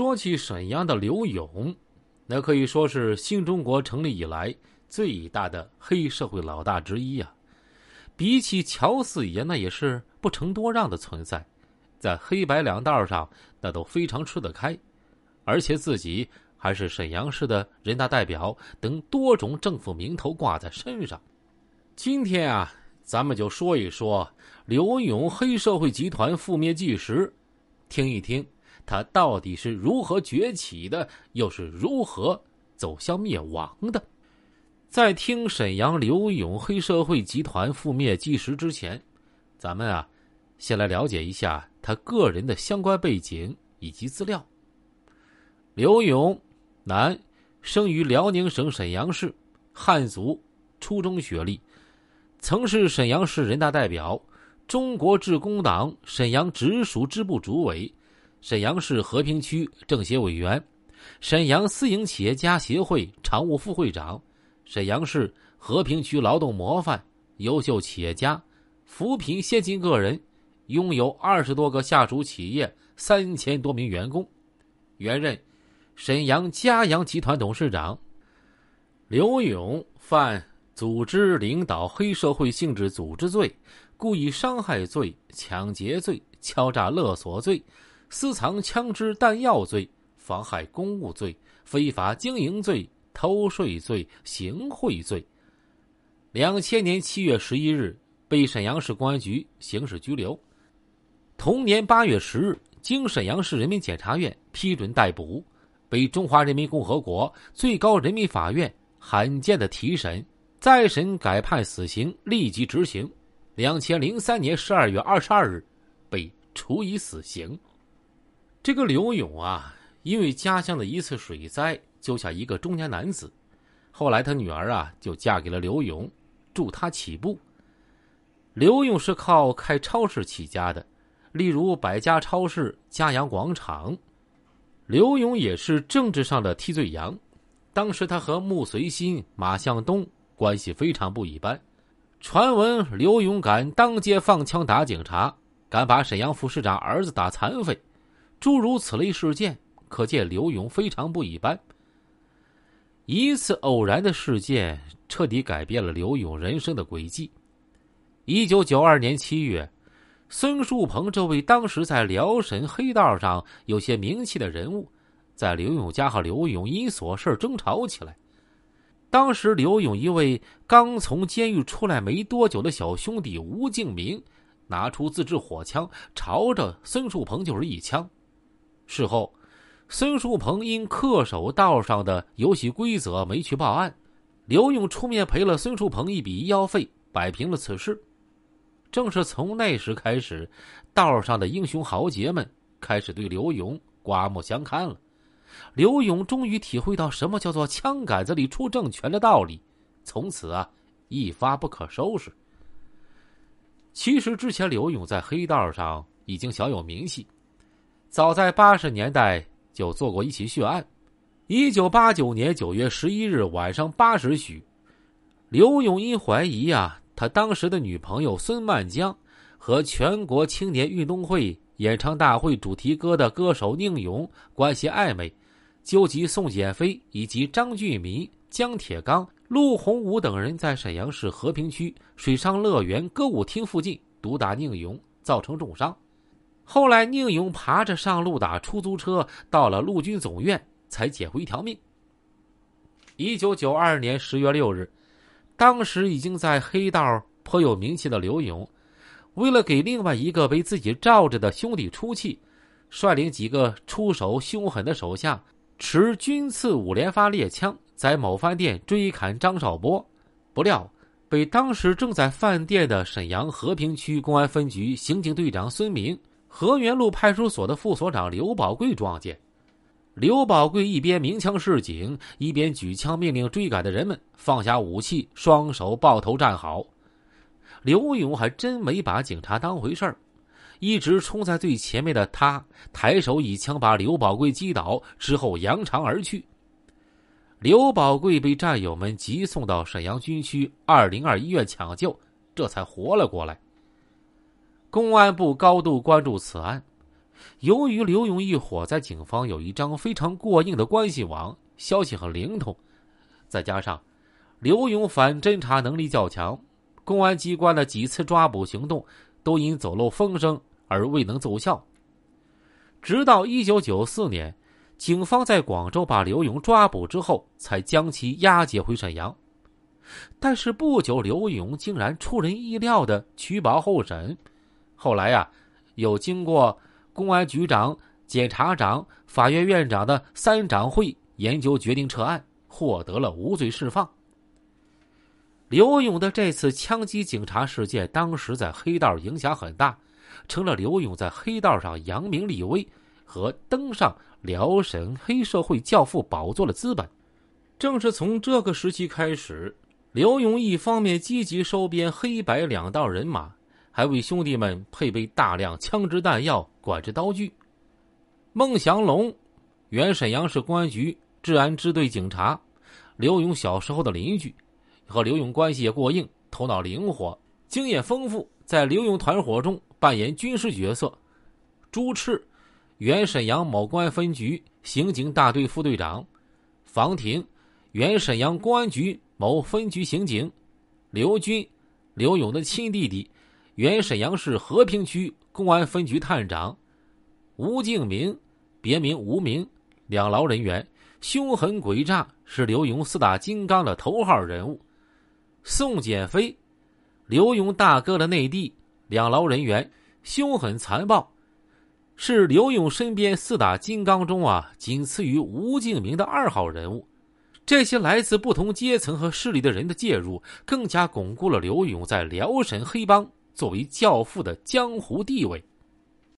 说起沈阳的刘勇，那可以说是新中国成立以来最大的黑社会老大之一呀。比起乔四爷，那也是不成多让的存在，在黑白两道上那都非常吃得开，而且自己还是沈阳市的人大代表等多种政府名头挂在身上。今天啊，咱们就说一说刘勇黑社会集团覆灭纪实，听一听。他到底是如何崛起的，又是如何走向灭亡的？在听沈阳刘勇黑社会集团覆灭纪实之前，咱们啊，先来了解一下他个人的相关背景以及资料。刘勇，男，生于辽宁省沈阳市，汉族，初中学历，曾是沈阳市人大代表、中国致公党沈阳直属支部主委。沈阳市和平区政协委员，沈阳私营企业家协会常务副会长，沈阳市和平区劳动模范、优秀企业家，扶贫先进个人，拥有二十多个下属企业，三千多名员工，原任沈阳嘉阳集团董事长。刘勇犯组织领导黑社会性质组织罪、故意伤害罪、抢劫罪、敲诈勒索罪。私藏枪支弹药罪、妨害公务罪、非法经营罪、偷税罪、行贿罪。两千年七月十一日被沈阳市公安局刑事拘留。同年八月十日，经沈阳市人民检察院批准逮捕，被中华人民共和国最高人民法院罕见的提审、再审改判死刑，立即执行。两千零三年十二月二十二日，被处以死刑。这个刘勇啊，因为家乡的一次水灾救下一个中年男子，后来他女儿啊就嫁给了刘勇，助他起步。刘勇是靠开超市起家的，例如百家超市、嘉阳广场。刘勇也是政治上的替罪羊，当时他和穆随新、马向东关系非常不一般。传闻刘勇敢当街放枪打警察，敢把沈阳副市长儿子打残废。诸如此类事件，可见刘勇非常不一般。一次偶然的事件，彻底改变了刘勇人生的轨迹。一九九二年七月，孙树鹏这位当时在辽沈黑道上有些名气的人物，在刘勇家和刘勇因琐事争吵起来。当时，刘勇一位刚从监狱出来没多久的小兄弟吴敬明，拿出自制火枪，朝着孙树鹏就是一枪。事后，孙树鹏因恪守道上的游戏规则没去报案，刘勇出面赔了孙树鹏一笔医药费，摆平了此事。正是从那时开始，道上的英雄豪杰们开始对刘勇刮目相看了。刘勇终于体会到什么叫做“枪杆子里出政权”的道理，从此啊，一发不可收拾。其实之前刘勇在黑道上已经小有名气。早在八十年代就做过一起血案。一九八九年九月十一日晚上八时许，刘永因怀疑啊，他当时的女朋友孙曼江和全国青年运动会演唱大会主题歌的歌手宁勇关系暧昧，纠集宋建飞以及张俊民、姜铁刚、陆洪武等人在沈阳市和平区水上乐园歌舞厅附近毒打宁勇，造成重伤。后来，宁勇爬着上路打出租车，到了陆军总院，才捡回一条命。一九九二年十月六日，当时已经在黑道颇有名气的刘勇，为了给另外一个被自己罩着的兄弟出气，率领几个出手凶狠的手下，持军刺五连发猎枪，在某饭店追砍张少波，不料被当时正在饭店的沈阳和平区公安分局刑警队长孙明。河源路派出所的副所长刘宝贵撞见，刘宝贵一边鸣枪示警，一边举枪命令追赶的人们放下武器，双手抱头站好。刘勇还真没把警察当回事儿，一直冲在最前面的他抬手一枪把刘宝贵击倒之后扬长而去。刘宝贵被战友们急送到沈阳军区二零二医院抢救，这才活了过来。公安部高度关注此案，由于刘勇一伙在警方有一张非常过硬的关系网，消息很灵通，再加上刘勇反侦查能力较强，公安机关的几次抓捕行动都因走漏风声而未能奏效。直到一九九四年，警方在广州把刘勇抓捕之后，才将其押解回沈阳。但是不久，刘勇竟然出人意料的取保候审。后来呀，又经过公安局长、检察长、法院院长的三长会研究，决定撤案，获得了无罪释放。刘勇的这次枪击警察事件，当时在黑道影响很大。成了刘勇在黑道上扬名立威和登上辽沈黑社会教父宝座的资本。正是从这个时期开始，刘勇一方面积极收编黑白两道人马，还为兄弟们配备大量枪支弹药、管制刀具。孟祥龙，原沈阳市公安局治安支队警察，刘勇小时候的邻居，和刘勇关系也过硬，头脑灵活，经验丰富，在刘勇团伙中。扮演军事角色，朱赤，原沈阳某公安分局刑警大队副队长；房婷，原沈阳公安局某分局刑警；刘军，刘勇的亲弟弟，原沈阳市和平区公安分局探长；吴敬明，别名吴明，两劳人员，凶狠诡诈，是刘勇四大金刚的头号人物；宋建飞，刘勇大哥的内弟。两劳人员凶狠残暴，是刘勇身边四大金刚中啊，仅次于吴敬明的二号人物。这些来自不同阶层和势力的人的介入，更加巩固了刘勇在辽沈黑帮作为教父的江湖地位。